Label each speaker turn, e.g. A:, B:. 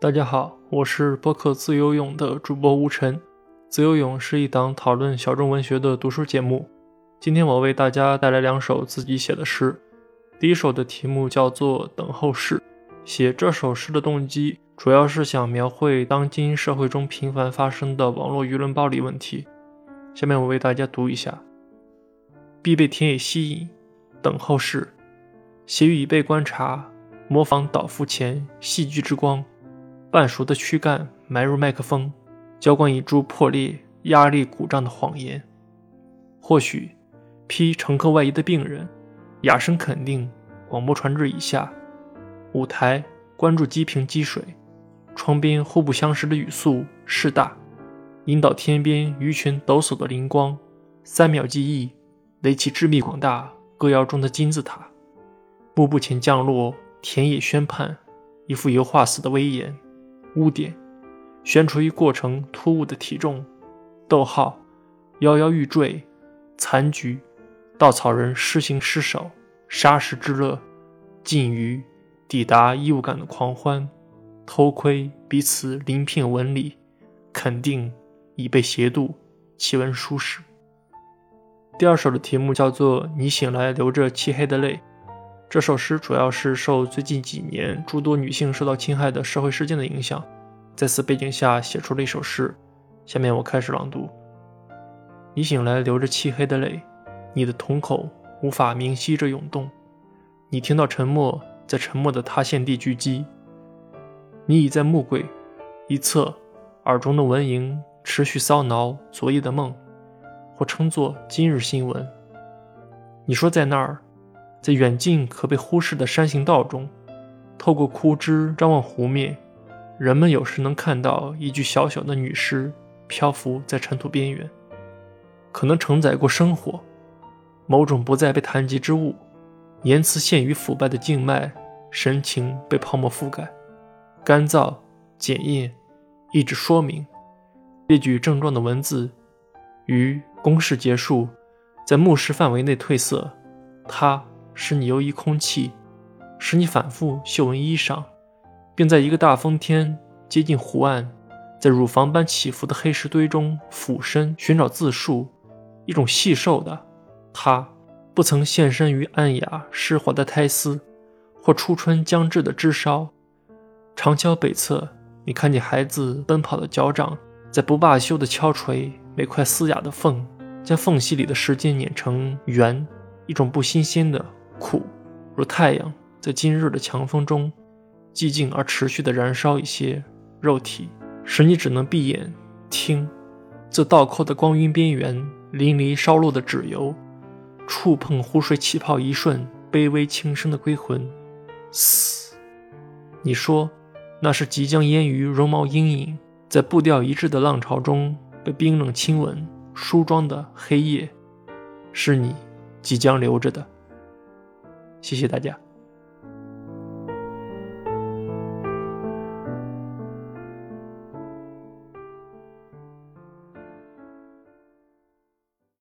A: 大家好，我是播客自由泳的主播吴晨。自由泳是一档讨论小众文学的读书节目。今天我为大家带来两首自己写的诗。第一首的题目叫做《等候室》，写这首诗的动机主要是想描绘当今社会中频繁发生的网络舆论暴力问题。下面我为大家读一下：必被田野吸引，等候室，斜于已被观察，模仿倒伏前戏剧之光。半熟的躯干埋入麦克风，浇灌一株破裂、压力鼓胀的谎言。或许，披乘客外衣的病人，哑声肯定广播传至以下。舞台关注积瓶积水，窗边互不相识的语速势大，引导天边鱼群抖擞的灵光。三秒记忆，垒起致密广大歌谣中的金字塔。幕布前降落，田野宣判，一副油画似的威严。污点，悬垂于过程突兀的体重。逗号，摇摇欲坠，残局，稻草人失形失手，沙石之乐，近于抵达异物感的狂欢。偷窥彼此鳞片纹理，肯定已被斜度，气温舒适。第二首的题目叫做《你醒来流着漆黑的泪》。这首诗主要是受最近几年诸多女性受到侵害的社会事件的影响，在此背景下写出了一首诗。下面我开始朗读：你醒来流着漆黑的泪，你的瞳孔无法明晰着涌动，你听到沉默在沉默的塌陷地聚集，你已在木柜一侧，耳中的蚊蝇持续骚挠昨夜的梦，或称作今日新闻。你说在那儿。在远近可被忽视的山行道中，透过枯枝张望湖面，人们有时能看到一具小小的女尸漂浮在尘土边缘，可能承载过生活，某种不再被谈及之物，言辞陷于腐败的静脉，神情被泡沫覆盖，干燥、检验、一纸说明，列举症状的文字，于公示结束，在目视范围内褪色，它。使你游移空气，使你反复嗅闻衣裳，并在一个大风天接近湖岸，在乳房般起伏的黑石堆中俯身寻找自述。一种细瘦的他，不曾现身于暗哑湿滑的苔丝，或初春将至的枝梢。长桥北侧，你看见孩子奔跑的脚掌，在不罢休地敲锤每块嘶哑的缝，将缝隙里的时间碾成圆。一种不新鲜的。苦，如太阳在今日的强风中，寂静而持续地燃烧一些肉体，使你只能闭眼听。这倒扣的光晕边缘，淋漓烧落的纸油，触碰湖水起泡一瞬，卑微轻声的归魂。嘶，你说，那是即将淹于绒毛阴影，在步调一致的浪潮中被冰冷亲吻梳妆的黑夜，是你即将留着的。谢谢大家。